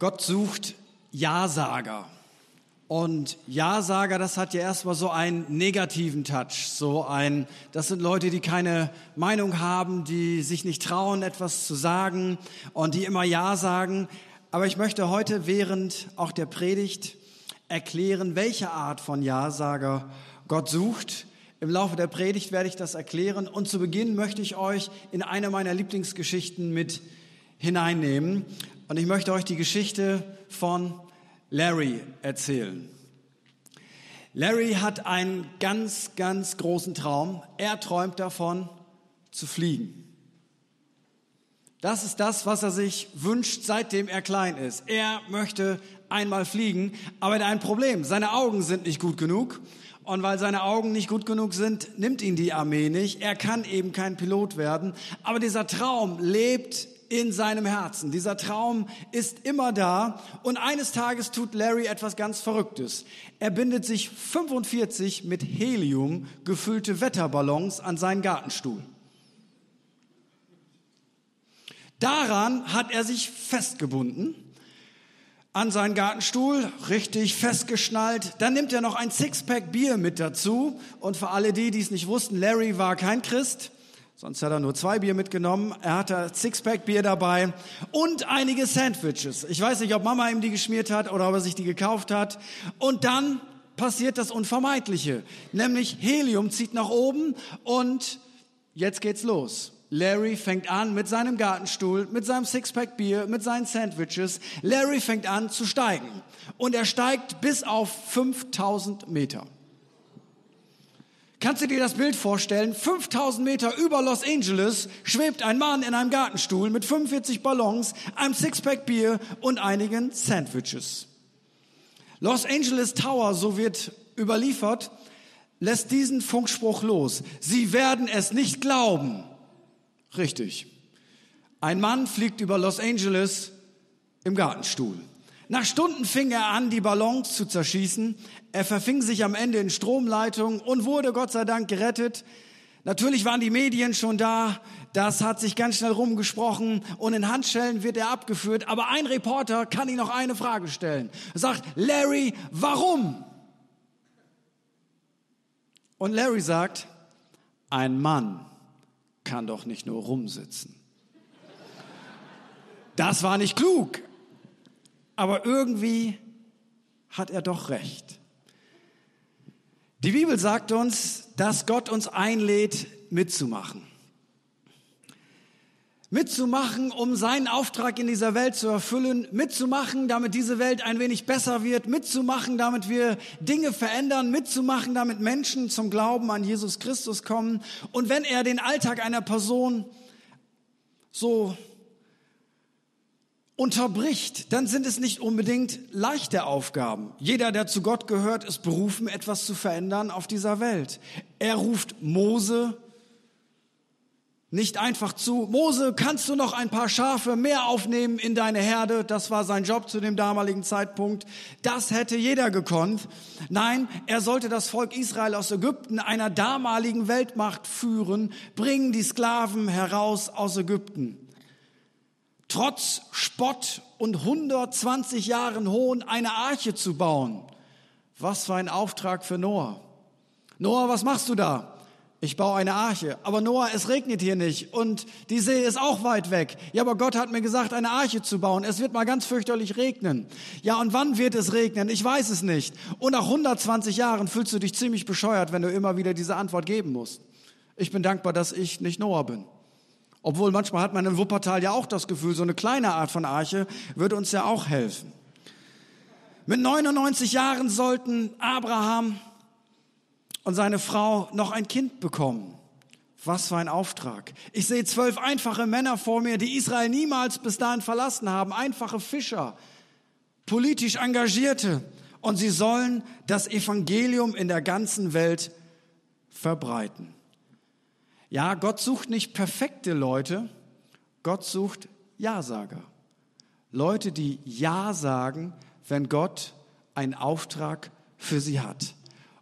Gott sucht Ja-Sager. Und Ja-Sager, das hat ja erstmal so einen negativen Touch. So ein, das sind Leute, die keine Meinung haben, die sich nicht trauen, etwas zu sagen und die immer Ja sagen. Aber ich möchte heute während auch der Predigt erklären, welche Art von Ja-Sager Gott sucht. Im Laufe der Predigt werde ich das erklären. Und zu Beginn möchte ich euch in eine meiner Lieblingsgeschichten mit hineinnehmen. Und ich möchte euch die Geschichte von Larry erzählen. Larry hat einen ganz, ganz großen Traum. Er träumt davon, zu fliegen. Das ist das, was er sich wünscht, seitdem er klein ist. Er möchte einmal fliegen, aber er hat ein Problem. Seine Augen sind nicht gut genug. Und weil seine Augen nicht gut genug sind, nimmt ihn die Armee nicht. Er kann eben kein Pilot werden. Aber dieser Traum lebt in seinem Herzen. Dieser Traum ist immer da und eines Tages tut Larry etwas ganz Verrücktes. Er bindet sich 45 mit Helium gefüllte Wetterballons an seinen Gartenstuhl. Daran hat er sich festgebunden an seinen Gartenstuhl, richtig festgeschnallt. Dann nimmt er noch ein Sixpack Bier mit dazu. Und für alle die, die es nicht wussten, Larry war kein Christ. Sonst hat er nur zwei Bier mitgenommen. Er hatte Sixpack Bier dabei und einige Sandwiches. Ich weiß nicht, ob Mama ihm die geschmiert hat oder ob er sich die gekauft hat. Und dann passiert das Unvermeidliche. Nämlich Helium zieht nach oben und jetzt geht's los. Larry fängt an mit seinem Gartenstuhl, mit seinem Sixpack Bier, mit seinen Sandwiches. Larry fängt an zu steigen. Und er steigt bis auf 5000 Meter. Kannst du dir das Bild vorstellen? 5000 Meter über Los Angeles schwebt ein Mann in einem Gartenstuhl mit 45 Ballons, einem Sixpack Bier und einigen Sandwiches. Los Angeles Tower, so wird überliefert, lässt diesen Funkspruch los. Sie werden es nicht glauben. Richtig. Ein Mann fliegt über Los Angeles im Gartenstuhl. Nach Stunden fing er an, die Ballons zu zerschießen. Er verfing sich am Ende in Stromleitungen und wurde Gott sei Dank gerettet. Natürlich waren die Medien schon da. Das hat sich ganz schnell rumgesprochen und in Handschellen wird er abgeführt. Aber ein Reporter kann ihn noch eine Frage stellen. Er sagt, Larry, warum? Und Larry sagt, ein Mann kann doch nicht nur rumsitzen. Das war nicht klug, aber irgendwie hat er doch recht. Die Bibel sagt uns, dass Gott uns einlädt, mitzumachen. Mitzumachen, um seinen Auftrag in dieser Welt zu erfüllen, mitzumachen, damit diese Welt ein wenig besser wird, mitzumachen, damit wir Dinge verändern, mitzumachen, damit Menschen zum Glauben an Jesus Christus kommen. Und wenn er den Alltag einer Person so unterbricht, dann sind es nicht unbedingt leichte Aufgaben. Jeder, der zu Gott gehört, ist berufen, etwas zu verändern auf dieser Welt. Er ruft Mose nicht einfach zu, Mose, kannst du noch ein paar Schafe mehr aufnehmen in deine Herde? Das war sein Job zu dem damaligen Zeitpunkt. Das hätte jeder gekonnt. Nein, er sollte das Volk Israel aus Ägypten, einer damaligen Weltmacht, führen, bringen die Sklaven heraus aus Ägypten trotz Spott und 120 Jahren Hohn eine Arche zu bauen. Was für ein Auftrag für Noah. Noah, was machst du da? Ich baue eine Arche. Aber Noah, es regnet hier nicht und die See ist auch weit weg. Ja, aber Gott hat mir gesagt, eine Arche zu bauen. Es wird mal ganz fürchterlich regnen. Ja, und wann wird es regnen? Ich weiß es nicht. Und nach 120 Jahren fühlst du dich ziemlich bescheuert, wenn du immer wieder diese Antwort geben musst. Ich bin dankbar, dass ich nicht Noah bin. Obwohl manchmal hat man in Wuppertal ja auch das Gefühl, so eine kleine Art von Arche würde uns ja auch helfen. Mit 99 Jahren sollten Abraham und seine Frau noch ein Kind bekommen. Was für ein Auftrag. Ich sehe zwölf einfache Männer vor mir, die Israel niemals bis dahin verlassen haben. Einfache Fischer, politisch Engagierte. Und sie sollen das Evangelium in der ganzen Welt verbreiten. Ja, Gott sucht nicht perfekte Leute, Gott sucht Ja-Sager. Leute, die Ja sagen, wenn Gott einen Auftrag für sie hat.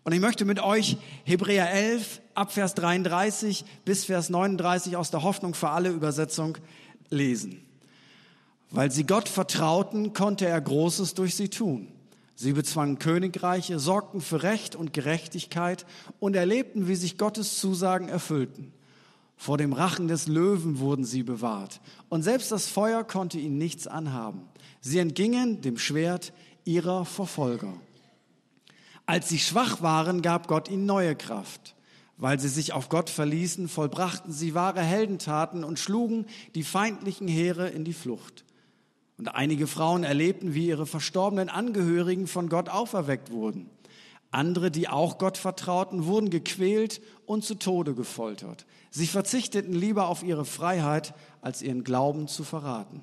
Und ich möchte mit euch Hebräer 11 ab Vers 33 bis Vers 39 aus der Hoffnung für alle Übersetzung lesen. Weil sie Gott vertrauten, konnte er Großes durch sie tun. Sie bezwangen Königreiche, sorgten für Recht und Gerechtigkeit und erlebten, wie sich Gottes Zusagen erfüllten. Vor dem Rachen des Löwen wurden sie bewahrt, und selbst das Feuer konnte ihnen nichts anhaben. Sie entgingen dem Schwert ihrer Verfolger. Als sie schwach waren, gab Gott ihnen neue Kraft. Weil sie sich auf Gott verließen, vollbrachten sie wahre Heldentaten und schlugen die feindlichen Heere in die Flucht. Und einige Frauen erlebten, wie ihre verstorbenen Angehörigen von Gott auferweckt wurden. Andere, die auch Gott vertrauten, wurden gequält und zu Tode gefoltert. Sie verzichteten lieber auf ihre Freiheit, als ihren Glauben zu verraten.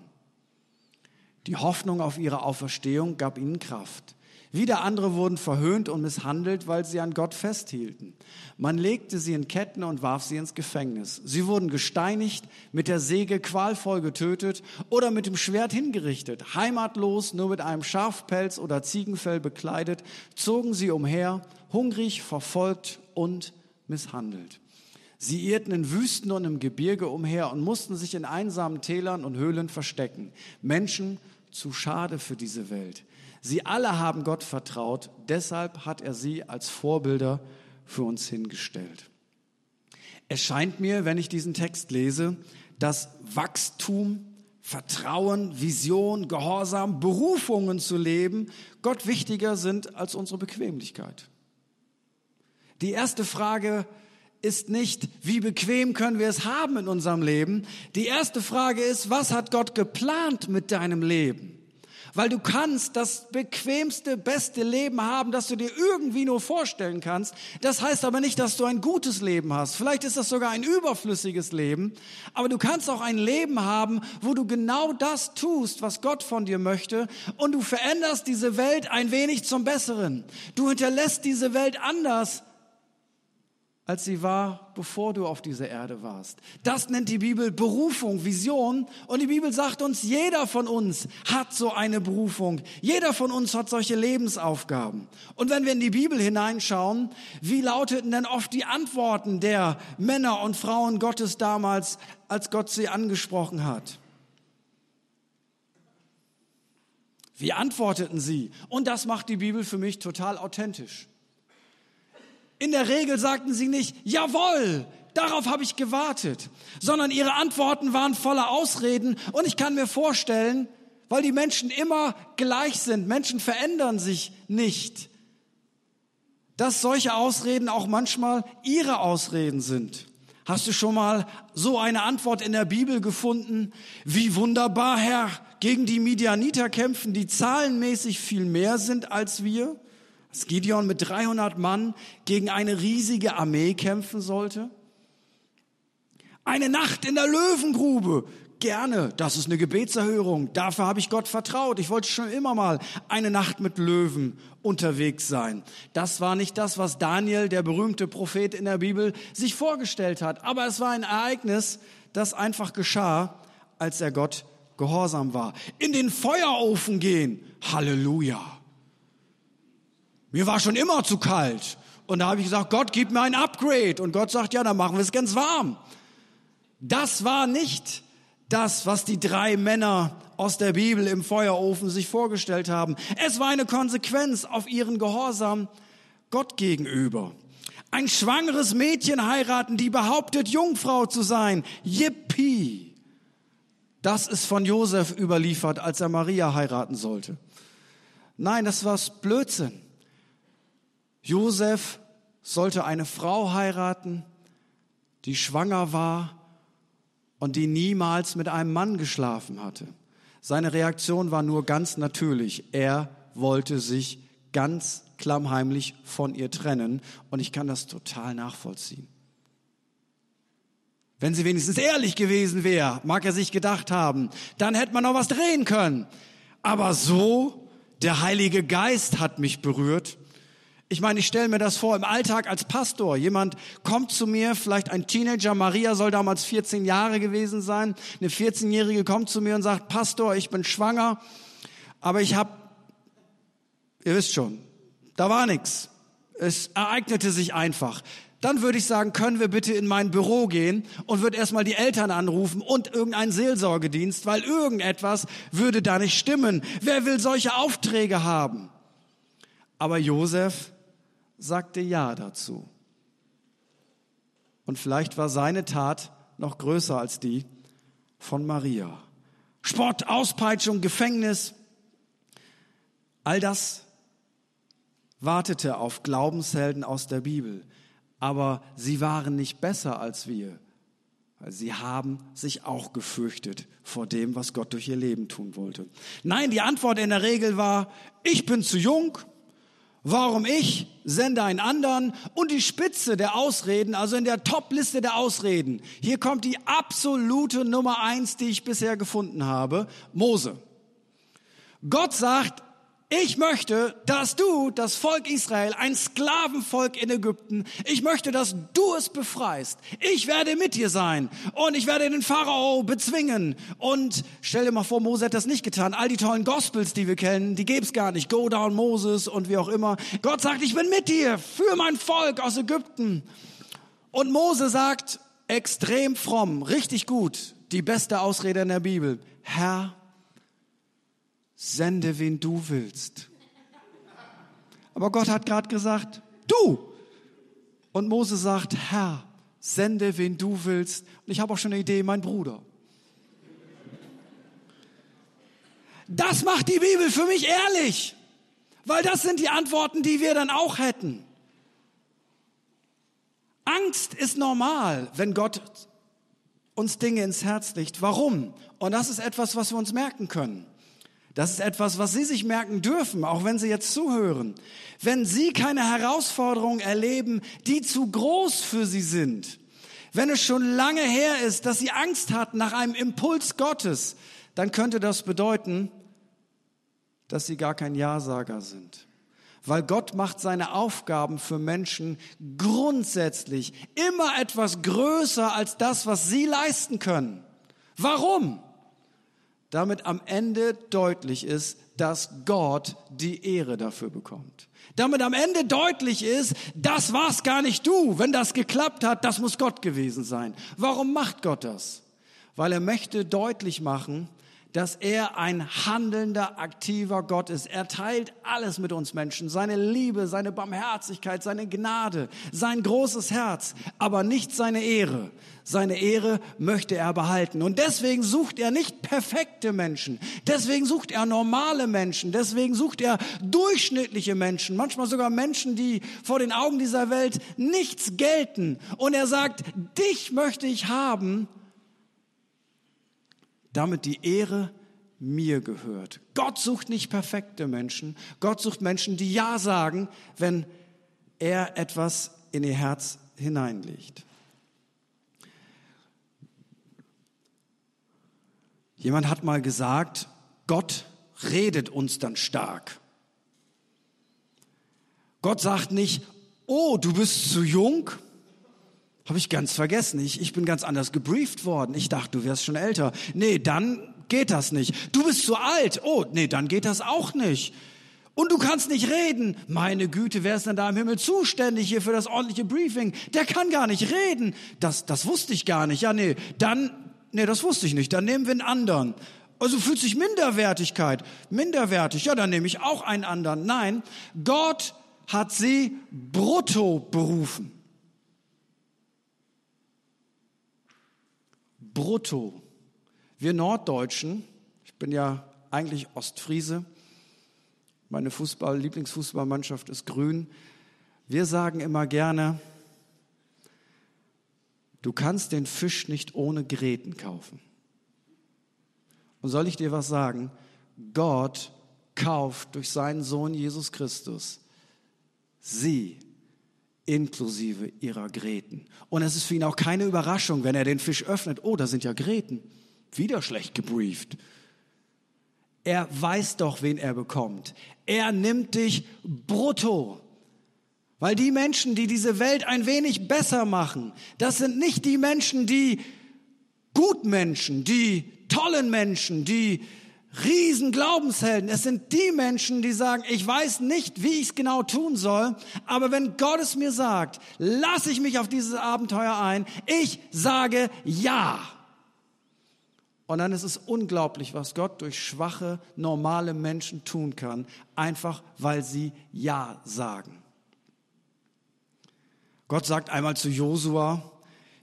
Die Hoffnung auf ihre Auferstehung gab ihnen Kraft. Wieder andere wurden verhöhnt und misshandelt, weil sie an Gott festhielten. Man legte sie in Ketten und warf sie ins Gefängnis. Sie wurden gesteinigt, mit der Säge qualvoll getötet oder mit dem Schwert hingerichtet. Heimatlos, nur mit einem Schafpelz oder Ziegenfell bekleidet, zogen sie umher, hungrig, verfolgt und misshandelt. Sie irrten in Wüsten und im Gebirge umher und mussten sich in einsamen Tälern und Höhlen verstecken. Menschen zu schade für diese Welt. Sie alle haben Gott vertraut, deshalb hat er sie als Vorbilder für uns hingestellt. Es scheint mir, wenn ich diesen Text lese, dass Wachstum, Vertrauen, Vision, Gehorsam, Berufungen zu leben Gott wichtiger sind als unsere Bequemlichkeit. Die erste Frage ist nicht, wie bequem können wir es haben in unserem Leben. Die erste Frage ist, was hat Gott geplant mit deinem Leben? Weil du kannst das bequemste, beste Leben haben, das du dir irgendwie nur vorstellen kannst. Das heißt aber nicht, dass du ein gutes Leben hast. Vielleicht ist das sogar ein überflüssiges Leben, aber du kannst auch ein Leben haben, wo du genau das tust, was Gott von dir möchte und du veränderst diese Welt ein wenig zum Besseren. Du hinterlässt diese Welt anders, als sie war, bevor du auf dieser Erde warst. Das nennt die Bibel Berufung, Vision. Und die Bibel sagt uns, jeder von uns hat so eine Berufung. Jeder von uns hat solche Lebensaufgaben. Und wenn wir in die Bibel hineinschauen, wie lauteten denn oft die Antworten der Männer und Frauen Gottes damals, als Gott sie angesprochen hat? Wie antworteten sie? Und das macht die Bibel für mich total authentisch. In der Regel sagten sie nicht, jawohl, darauf habe ich gewartet, sondern ihre Antworten waren voller Ausreden und ich kann mir vorstellen, weil die Menschen immer gleich sind, Menschen verändern sich nicht, dass solche Ausreden auch manchmal ihre Ausreden sind. Hast du schon mal so eine Antwort in der Bibel gefunden? Wie wunderbar, Herr, gegen die Midianiter kämpfen, die zahlenmäßig viel mehr sind als wir? Dass Gideon mit 300 Mann gegen eine riesige Armee kämpfen sollte? Eine Nacht in der Löwengrube. Gerne, das ist eine Gebetserhörung. Dafür habe ich Gott vertraut. Ich wollte schon immer mal eine Nacht mit Löwen unterwegs sein. Das war nicht das, was Daniel, der berühmte Prophet in der Bibel, sich vorgestellt hat. Aber es war ein Ereignis, das einfach geschah, als er Gott gehorsam war. In den Feuerofen gehen. Halleluja. Mir war schon immer zu kalt. Und da habe ich gesagt, Gott, gib mir ein Upgrade. Und Gott sagt, ja, dann machen wir es ganz warm. Das war nicht das, was die drei Männer aus der Bibel im Feuerofen sich vorgestellt haben. Es war eine Konsequenz auf ihren Gehorsam Gott gegenüber. Ein schwangeres Mädchen heiraten, die behauptet, Jungfrau zu sein. Yippie! Das ist von Josef überliefert, als er Maria heiraten sollte. Nein, das war Blödsinn. Josef sollte eine Frau heiraten, die schwanger war und die niemals mit einem Mann geschlafen hatte. Seine Reaktion war nur ganz natürlich. Er wollte sich ganz klammheimlich von ihr trennen und ich kann das total nachvollziehen. Wenn sie wenigstens ehrlich gewesen wäre, mag er sich gedacht haben, dann hätte man noch was drehen können. Aber so, der Heilige Geist hat mich berührt ich meine, ich stelle mir das vor im Alltag als Pastor. Jemand kommt zu mir, vielleicht ein Teenager, Maria soll damals 14 Jahre gewesen sein. Eine 14-Jährige kommt zu mir und sagt, Pastor, ich bin schwanger, aber ich habe, ihr wisst schon, da war nichts. Es ereignete sich einfach. dann würde ich sagen, können wir bitte in mein Büro gehen und würde erstmal die Eltern anrufen und irgendeinen Seelsorgedienst, weil irgendetwas würde da nicht stimmen. Wer will solche Aufträge haben? Aber Josef sagte Ja dazu. Und vielleicht war seine Tat noch größer als die von Maria. Spott, Auspeitschung, Gefängnis, all das wartete auf Glaubenshelden aus der Bibel aber sie waren nicht besser als wir. Sie haben sich auch gefürchtet vor dem, was Gott durch ihr Leben tun wollte. Nein, die Antwort in der Regel war, ich bin zu jung, warum ich, sende einen anderen und die Spitze der Ausreden, also in der Top-Liste der Ausreden. Hier kommt die absolute Nummer eins, die ich bisher gefunden habe, Mose. Gott sagt, ich möchte, dass du, das Volk Israel, ein Sklavenvolk in Ägypten, ich möchte, dass du es befreist. Ich werde mit dir sein und ich werde den Pharao bezwingen. Und stell dir mal vor, Mose hat das nicht getan. All die tollen Gospels, die wir kennen, die gäbe gar nicht. Go down Moses und wie auch immer. Gott sagt, ich bin mit dir für mein Volk aus Ägypten. Und Mose sagt, extrem fromm, richtig gut, die beste Ausrede in der Bibel. Herr, sende wen du willst. Aber Gott hat gerade gesagt, du. Und Mose sagt, Herr, sende wen du willst. Und ich habe auch schon eine Idee, mein Bruder. Das macht die Bibel für mich ehrlich, weil das sind die Antworten, die wir dann auch hätten. Angst ist normal, wenn Gott uns Dinge ins Herz legt. Warum? Und das ist etwas, was wir uns merken können. Das ist etwas, was Sie sich merken dürfen, auch wenn Sie jetzt zuhören. Wenn Sie keine Herausforderungen erleben, die zu groß für Sie sind, wenn es schon lange her ist, dass Sie Angst hatten nach einem Impuls Gottes, dann könnte das bedeuten, dass Sie gar kein Ja-Sager sind. Weil Gott macht seine Aufgaben für Menschen grundsätzlich immer etwas größer als das, was Sie leisten können. Warum? Damit am Ende deutlich ist, dass Gott die Ehre dafür bekommt. Damit am Ende deutlich ist, das war's gar nicht du. Wenn das geklappt hat, das muss Gott gewesen sein. Warum macht Gott das? Weil er möchte deutlich machen, dass er ein handelnder, aktiver Gott ist. Er teilt alles mit uns Menschen, seine Liebe, seine Barmherzigkeit, seine Gnade, sein großes Herz, aber nicht seine Ehre. Seine Ehre möchte er behalten. Und deswegen sucht er nicht perfekte Menschen. Deswegen sucht er normale Menschen. Deswegen sucht er durchschnittliche Menschen. Manchmal sogar Menschen, die vor den Augen dieser Welt nichts gelten. Und er sagt, dich möchte ich haben, damit die Ehre mir gehört. Gott sucht nicht perfekte Menschen. Gott sucht Menschen, die Ja sagen, wenn er etwas in ihr Herz hineinlegt. Jemand hat mal gesagt, Gott redet uns dann stark. Gott sagt nicht, oh, du bist zu jung, habe ich ganz vergessen. Ich, ich bin ganz anders gebrieft worden. Ich dachte, du wärst schon älter. Nee, dann geht das nicht. Du bist zu alt. Oh, nee, dann geht das auch nicht. Und du kannst nicht reden. Meine Güte, wer ist denn da im Himmel zuständig hier für das ordentliche Briefing? Der kann gar nicht reden. Das, das wusste ich gar nicht. Ja, nee, dann, nee, das wusste ich nicht. Dann nehmen wir einen anderen. Also fühlt sich Minderwertigkeit. Minderwertig. Ja, dann nehme ich auch einen anderen. Nein, Gott hat sie brutto berufen. Brutto. Wir Norddeutschen, ich bin ja eigentlich Ostfriese, meine Fußball, Lieblingsfußballmannschaft ist grün. Wir sagen immer gerne, du kannst den Fisch nicht ohne Gräten kaufen. Und soll ich dir was sagen? Gott kauft durch seinen Sohn Jesus Christus sie inklusive ihrer Gräten. Und es ist für ihn auch keine Überraschung, wenn er den Fisch öffnet. Oh, da sind ja Gräten. Wieder schlecht gebrieft. Er weiß doch, wen er bekommt. Er nimmt dich brutto. Weil die Menschen, die diese Welt ein wenig besser machen, das sind nicht die Menschen, die Gutmenschen, die tollen Menschen, die Riesen Glaubenshelden. Es sind die Menschen, die sagen, ich weiß nicht, wie ich es genau tun soll, aber wenn Gott es mir sagt, lasse ich mich auf dieses Abenteuer ein. Ich sage ja. Und dann ist es unglaublich, was Gott durch schwache, normale Menschen tun kann, einfach weil sie Ja sagen. Gott sagt einmal zu Josua,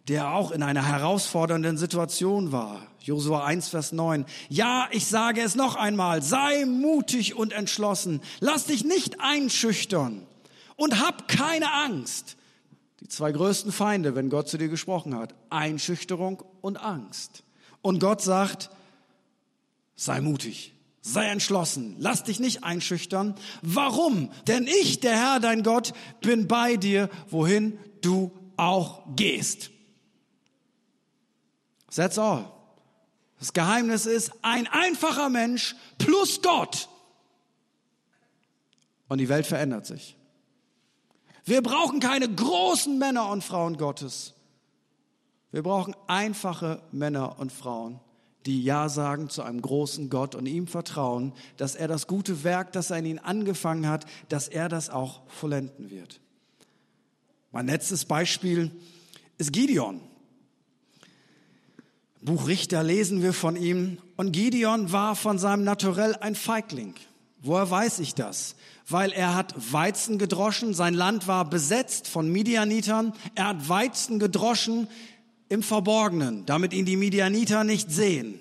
der auch in einer herausfordernden Situation war. Josua 1, Vers 9. Ja, ich sage es noch einmal, sei mutig und entschlossen. Lass dich nicht einschüchtern und hab keine Angst. Die zwei größten Feinde, wenn Gott zu dir gesprochen hat. Einschüchterung und Angst. Und Gott sagt, sei mutig, sei entschlossen, lass dich nicht einschüchtern. Warum? Denn ich, der Herr, dein Gott, bin bei dir, wohin du auch gehst. That's all. Das Geheimnis ist ein einfacher Mensch plus Gott. Und die Welt verändert sich. Wir brauchen keine großen Männer und Frauen Gottes. Wir brauchen einfache Männer und Frauen, die Ja sagen zu einem großen Gott und ihm vertrauen, dass er das gute Werk, das er in ihnen angefangen hat, dass er das auch vollenden wird. Mein letztes Beispiel ist Gideon. Buch Richter lesen wir von ihm. Und Gideon war von seinem Naturell ein Feigling. Woher weiß ich das? Weil er hat Weizen gedroschen, sein Land war besetzt von Midianitern, er hat Weizen gedroschen im Verborgenen, damit ihn die Midianiter nicht sehen.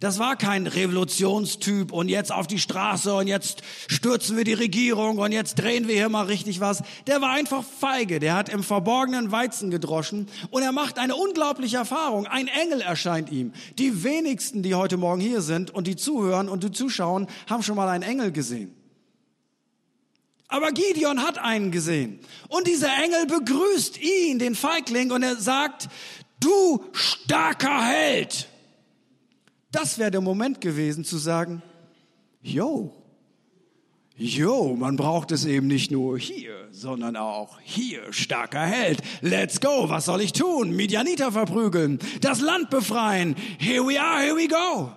Das war kein Revolutionstyp und jetzt auf die Straße und jetzt stürzen wir die Regierung und jetzt drehen wir hier mal richtig was. Der war einfach feige. Der hat im Verborgenen Weizen gedroschen und er macht eine unglaubliche Erfahrung. Ein Engel erscheint ihm. Die wenigsten, die heute Morgen hier sind und die zuhören und die zuschauen, haben schon mal einen Engel gesehen. Aber Gideon hat einen gesehen. Und dieser Engel begrüßt ihn, den Feigling, und er sagt, du starker Held. Das wäre der Moment gewesen zu sagen, yo, yo, man braucht es eben nicht nur hier, sondern auch hier, starker Held. Let's go, was soll ich tun? Midianiter verprügeln, das Land befreien. Here we are, here we go.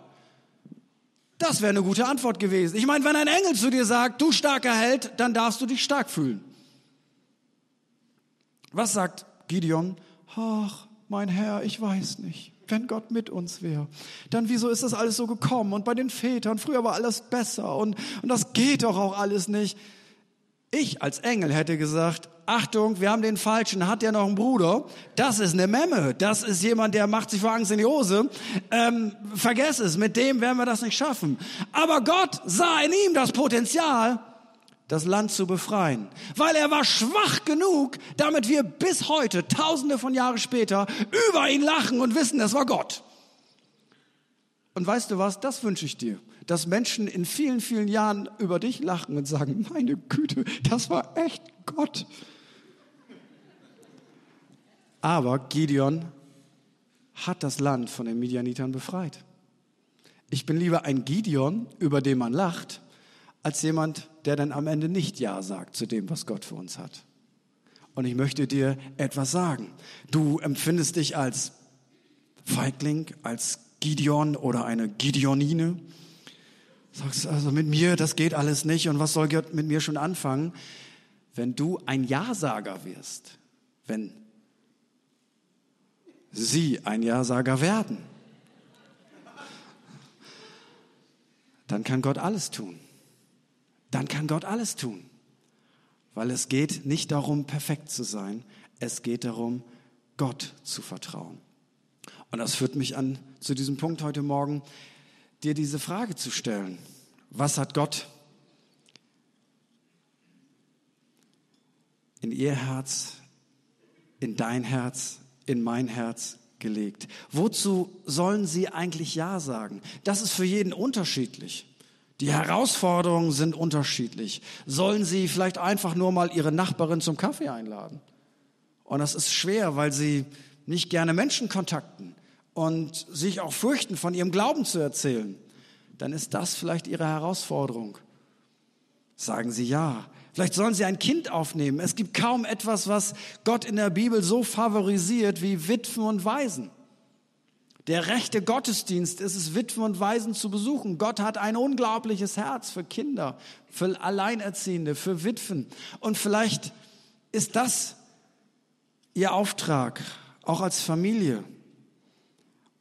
Das wäre eine gute Antwort gewesen. Ich meine, wenn ein Engel zu dir sagt, du starker Held, dann darfst du dich stark fühlen. Was sagt Gideon? Ach, mein Herr, ich weiß nicht. Wenn Gott mit uns wäre, dann wieso ist das alles so gekommen? Und bei den Vätern, früher war alles besser und, und das geht doch auch alles nicht. Ich als Engel hätte gesagt, Achtung, wir haben den Falschen, hat der noch einen Bruder? Das ist eine Memme, das ist jemand, der macht sich vor Angst in die Hose. Ähm, vergess es, mit dem werden wir das nicht schaffen. Aber Gott sah in ihm das Potenzial, das Land zu befreien, weil er war schwach genug, damit wir bis heute, tausende von Jahren später, über ihn lachen und wissen, das war Gott. Und weißt du was, das wünsche ich dir, dass Menschen in vielen, vielen Jahren über dich lachen und sagen, meine Güte, das war echt Gott. Aber Gideon hat das Land von den Midianitern befreit. Ich bin lieber ein Gideon, über den man lacht, als jemand, der dann am Ende nicht Ja sagt zu dem, was Gott für uns hat. Und ich möchte dir etwas sagen. Du empfindest dich als Feigling, als Gideon oder eine Gideonine. Sagst also mit mir, das geht alles nicht und was soll Gott mit mir schon anfangen? Wenn du ein Ja-Sager wirst, wenn sie ein Ja-Sager werden, dann kann Gott alles tun dann kann Gott alles tun. Weil es geht nicht darum, perfekt zu sein, es geht darum, Gott zu vertrauen. Und das führt mich an zu diesem Punkt heute Morgen, dir diese Frage zu stellen. Was hat Gott in ihr Herz, in dein Herz, in mein Herz gelegt? Wozu sollen sie eigentlich Ja sagen? Das ist für jeden unterschiedlich. Die Herausforderungen sind unterschiedlich. Sollen Sie vielleicht einfach nur mal Ihre Nachbarin zum Kaffee einladen? Und das ist schwer, weil Sie nicht gerne Menschen kontakten und sich auch fürchten, von Ihrem Glauben zu erzählen. Dann ist das vielleicht Ihre Herausforderung. Sagen Sie ja. Vielleicht sollen Sie ein Kind aufnehmen. Es gibt kaum etwas, was Gott in der Bibel so favorisiert wie Witwen und Waisen. Der rechte Gottesdienst ist es, Witwen und Waisen zu besuchen. Gott hat ein unglaubliches Herz für Kinder, für Alleinerziehende, für Witwen. Und vielleicht ist das Ihr Auftrag, auch als Familie.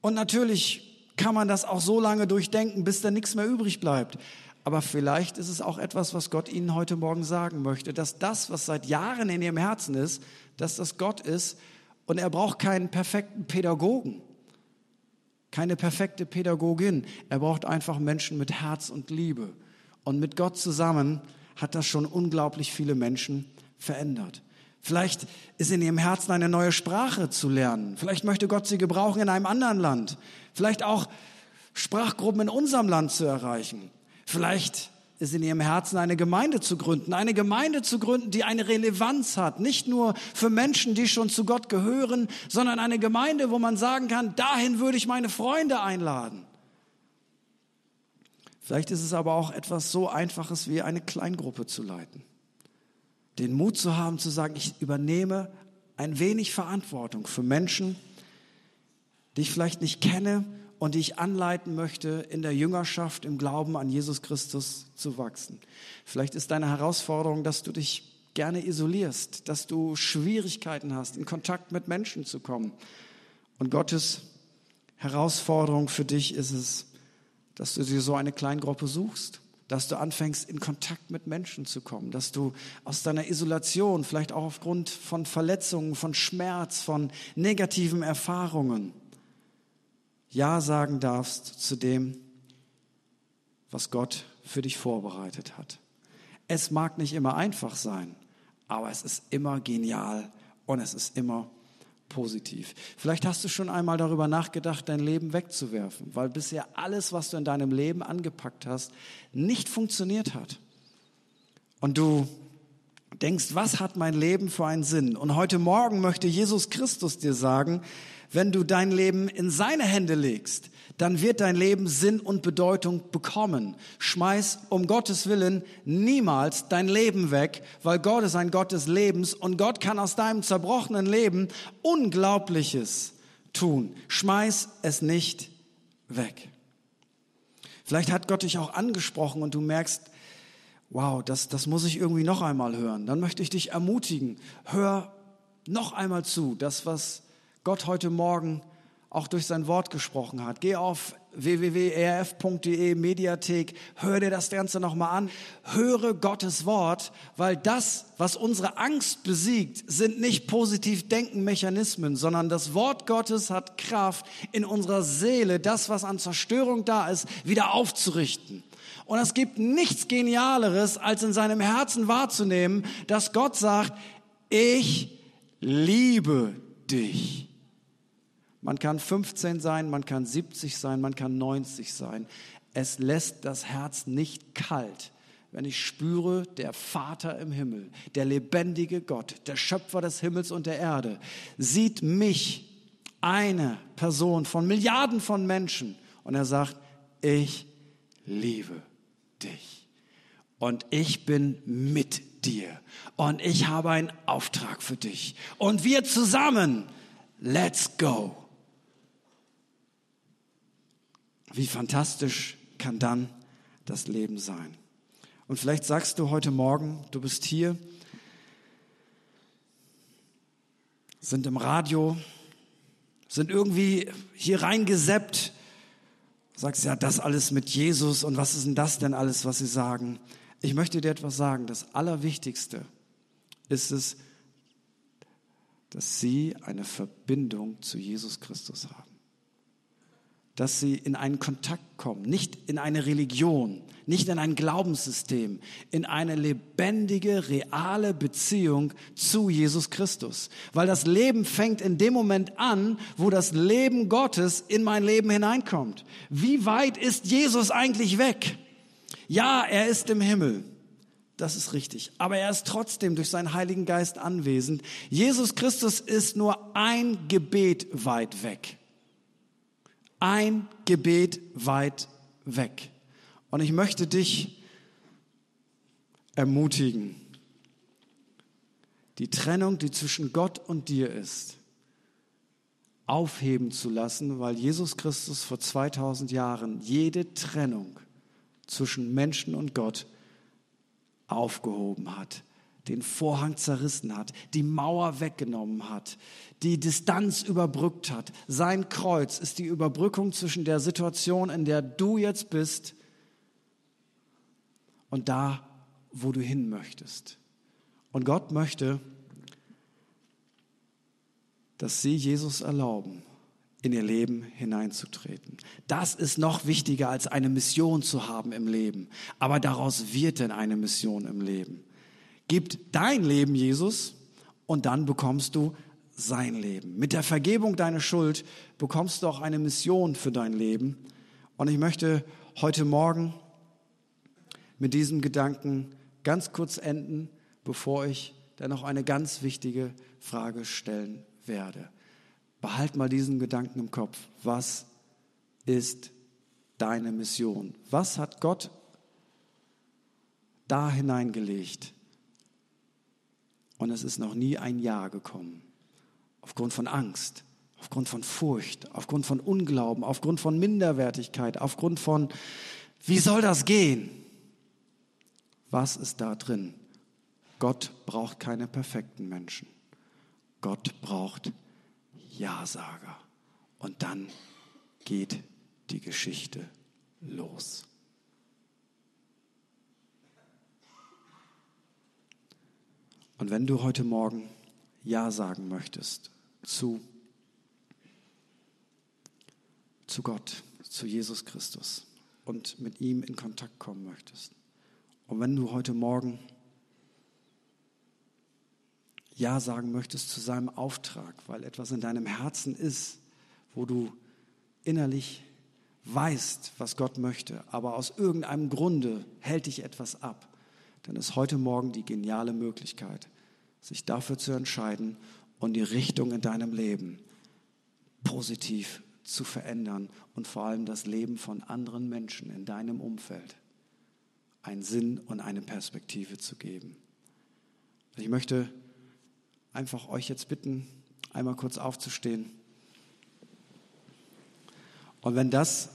Und natürlich kann man das auch so lange durchdenken, bis da nichts mehr übrig bleibt. Aber vielleicht ist es auch etwas, was Gott Ihnen heute Morgen sagen möchte, dass das, was seit Jahren in Ihrem Herzen ist, dass das Gott ist und er braucht keinen perfekten Pädagogen keine perfekte Pädagogin. Er braucht einfach Menschen mit Herz und Liebe. Und mit Gott zusammen hat das schon unglaublich viele Menschen verändert. Vielleicht ist in ihrem Herzen eine neue Sprache zu lernen. Vielleicht möchte Gott sie gebrauchen in einem anderen Land. Vielleicht auch Sprachgruppen in unserem Land zu erreichen. Vielleicht ist in ihrem Herzen eine Gemeinde zu gründen. Eine Gemeinde zu gründen, die eine Relevanz hat. Nicht nur für Menschen, die schon zu Gott gehören, sondern eine Gemeinde, wo man sagen kann, dahin würde ich meine Freunde einladen. Vielleicht ist es aber auch etwas so Einfaches wie eine Kleingruppe zu leiten. Den Mut zu haben, zu sagen, ich übernehme ein wenig Verantwortung für Menschen, die ich vielleicht nicht kenne und die ich anleiten möchte, in der Jüngerschaft, im Glauben an Jesus Christus zu wachsen. Vielleicht ist deine Herausforderung, dass du dich gerne isolierst, dass du Schwierigkeiten hast, in Kontakt mit Menschen zu kommen. Und Gottes Herausforderung für dich ist es, dass du dir so eine Kleingruppe suchst, dass du anfängst, in Kontakt mit Menschen zu kommen, dass du aus deiner Isolation, vielleicht auch aufgrund von Verletzungen, von Schmerz, von negativen Erfahrungen, ja sagen darfst zu dem, was Gott für dich vorbereitet hat. Es mag nicht immer einfach sein, aber es ist immer genial und es ist immer positiv. Vielleicht hast du schon einmal darüber nachgedacht, dein Leben wegzuwerfen, weil bisher alles, was du in deinem Leben angepackt hast, nicht funktioniert hat. Und du denkst, was hat mein Leben für einen Sinn? Und heute Morgen möchte Jesus Christus dir sagen, wenn du dein Leben in seine Hände legst, dann wird dein Leben Sinn und Bedeutung bekommen. Schmeiß um Gottes Willen niemals dein Leben weg, weil Gott ist ein Gott des Lebens und Gott kann aus deinem zerbrochenen Leben Unglaubliches tun. Schmeiß es nicht weg. Vielleicht hat Gott dich auch angesprochen und du merkst, wow, das, das muss ich irgendwie noch einmal hören. Dann möchte ich dich ermutigen, hör noch einmal zu, das, was Gott heute Morgen auch durch sein Wort gesprochen hat. Geh auf www.erf.de Mediathek, hör dir das Ganze nochmal an, höre Gottes Wort, weil das, was unsere Angst besiegt, sind nicht positiv denken Mechanismen, sondern das Wort Gottes hat Kraft in unserer Seele, das, was an Zerstörung da ist, wieder aufzurichten. Und es gibt nichts Genialeres, als in seinem Herzen wahrzunehmen, dass Gott sagt, ich liebe dich. Man kann 15 sein, man kann 70 sein, man kann 90 sein. Es lässt das Herz nicht kalt, wenn ich spüre, der Vater im Himmel, der lebendige Gott, der Schöpfer des Himmels und der Erde, sieht mich, eine Person von Milliarden von Menschen, und er sagt, ich liebe dich. Und ich bin mit dir. Und ich habe einen Auftrag für dich. Und wir zusammen, let's go. Wie fantastisch kann dann das Leben sein? Und vielleicht sagst du heute Morgen, du bist hier, sind im Radio, sind irgendwie hier reingeseppt, sagst ja, das alles mit Jesus und was ist denn das denn alles, was sie sagen? Ich möchte dir etwas sagen. Das Allerwichtigste ist es, dass sie eine Verbindung zu Jesus Christus haben dass sie in einen Kontakt kommen, nicht in eine Religion, nicht in ein Glaubenssystem, in eine lebendige, reale Beziehung zu Jesus Christus. Weil das Leben fängt in dem Moment an, wo das Leben Gottes in mein Leben hineinkommt. Wie weit ist Jesus eigentlich weg? Ja, er ist im Himmel. Das ist richtig. Aber er ist trotzdem durch seinen Heiligen Geist anwesend. Jesus Christus ist nur ein Gebet weit weg ein Gebet weit weg. Und ich möchte dich ermutigen, die Trennung, die zwischen Gott und dir ist, aufheben zu lassen, weil Jesus Christus vor 2000 Jahren jede Trennung zwischen Menschen und Gott aufgehoben hat, den Vorhang zerrissen hat, die Mauer weggenommen hat, die Distanz überbrückt hat. Sein Kreuz ist die Überbrückung zwischen der Situation, in der du jetzt bist, und da, wo du hin möchtest. Und Gott möchte, dass sie Jesus erlauben, in ihr Leben hineinzutreten. Das ist noch wichtiger als eine Mission zu haben im Leben. Aber daraus wird denn eine Mission im Leben. Gib dein Leben Jesus und dann bekommst du sein Leben. Mit der Vergebung deiner Schuld bekommst du auch eine Mission für dein Leben. Und ich möchte heute Morgen mit diesem Gedanken ganz kurz enden, bevor ich dann noch eine ganz wichtige Frage stellen werde. Behalt mal diesen Gedanken im Kopf. Was ist deine Mission? Was hat Gott da hineingelegt? Und es ist noch nie ein Ja gekommen. Aufgrund von Angst, aufgrund von Furcht, aufgrund von Unglauben, aufgrund von Minderwertigkeit, aufgrund von, wie soll das gehen? Was ist da drin? Gott braucht keine perfekten Menschen. Gott braucht Ja-Sager. Und dann geht die Geschichte los. Und wenn du heute Morgen Ja sagen möchtest zu, zu Gott, zu Jesus Christus und mit ihm in Kontakt kommen möchtest, und wenn du heute Morgen Ja sagen möchtest zu seinem Auftrag, weil etwas in deinem Herzen ist, wo du innerlich weißt, was Gott möchte, aber aus irgendeinem Grunde hält dich etwas ab, dann ist heute Morgen die geniale Möglichkeit, sich dafür zu entscheiden und die Richtung in deinem Leben positiv zu verändern und vor allem das Leben von anderen Menschen in deinem Umfeld einen Sinn und eine Perspektive zu geben. Ich möchte einfach euch jetzt bitten, einmal kurz aufzustehen. Und wenn das,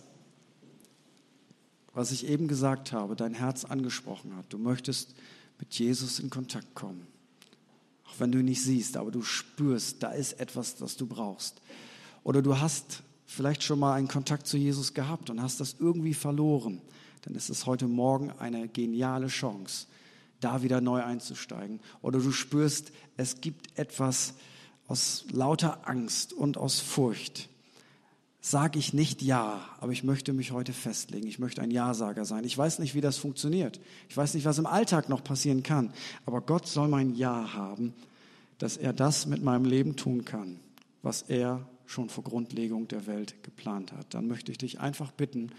was ich eben gesagt habe, dein Herz angesprochen hat, du möchtest mit Jesus in Kontakt kommen, auch wenn du ihn nicht siehst, aber du spürst, da ist etwas, das du brauchst. Oder du hast vielleicht schon mal einen Kontakt zu Jesus gehabt und hast das irgendwie verloren dann ist es heute Morgen eine geniale Chance, da wieder neu einzusteigen. Oder du spürst, es gibt etwas aus lauter Angst und aus Furcht. Sage ich nicht Ja, aber ich möchte mich heute festlegen. Ich möchte ein Ja-Sager sein. Ich weiß nicht, wie das funktioniert. Ich weiß nicht, was im Alltag noch passieren kann. Aber Gott soll mein Ja haben, dass er das mit meinem Leben tun kann, was er schon vor Grundlegung der Welt geplant hat. Dann möchte ich dich einfach bitten,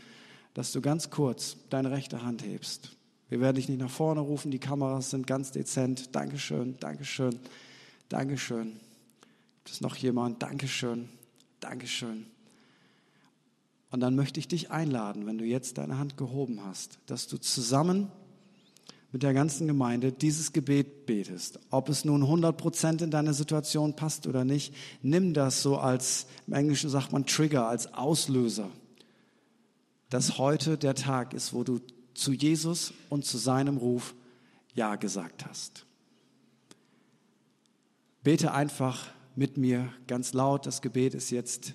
dass du ganz kurz deine rechte Hand hebst. Wir werden dich nicht nach vorne rufen, die Kameras sind ganz dezent. Dankeschön, Dankeschön, Dankeschön. Gibt es noch jemand? Dankeschön, Dankeschön. Und dann möchte ich dich einladen, wenn du jetzt deine Hand gehoben hast, dass du zusammen mit der ganzen Gemeinde dieses Gebet betest. Ob es nun 100 Prozent in deine Situation passt oder nicht, nimm das so als, im Englischen sagt man Trigger, als Auslöser dass heute der Tag ist, wo du zu Jesus und zu seinem Ruf Ja gesagt hast. Bete einfach mit mir ganz laut. Das Gebet ist jetzt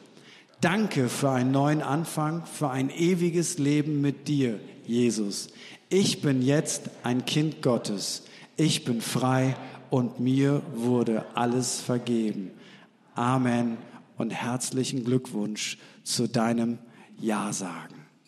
Danke für einen neuen Anfang, für ein ewiges Leben mit dir, Jesus. Ich bin jetzt ein Kind Gottes. Ich bin frei und mir wurde alles vergeben. Amen und herzlichen Glückwunsch zu deinem Ja sagen.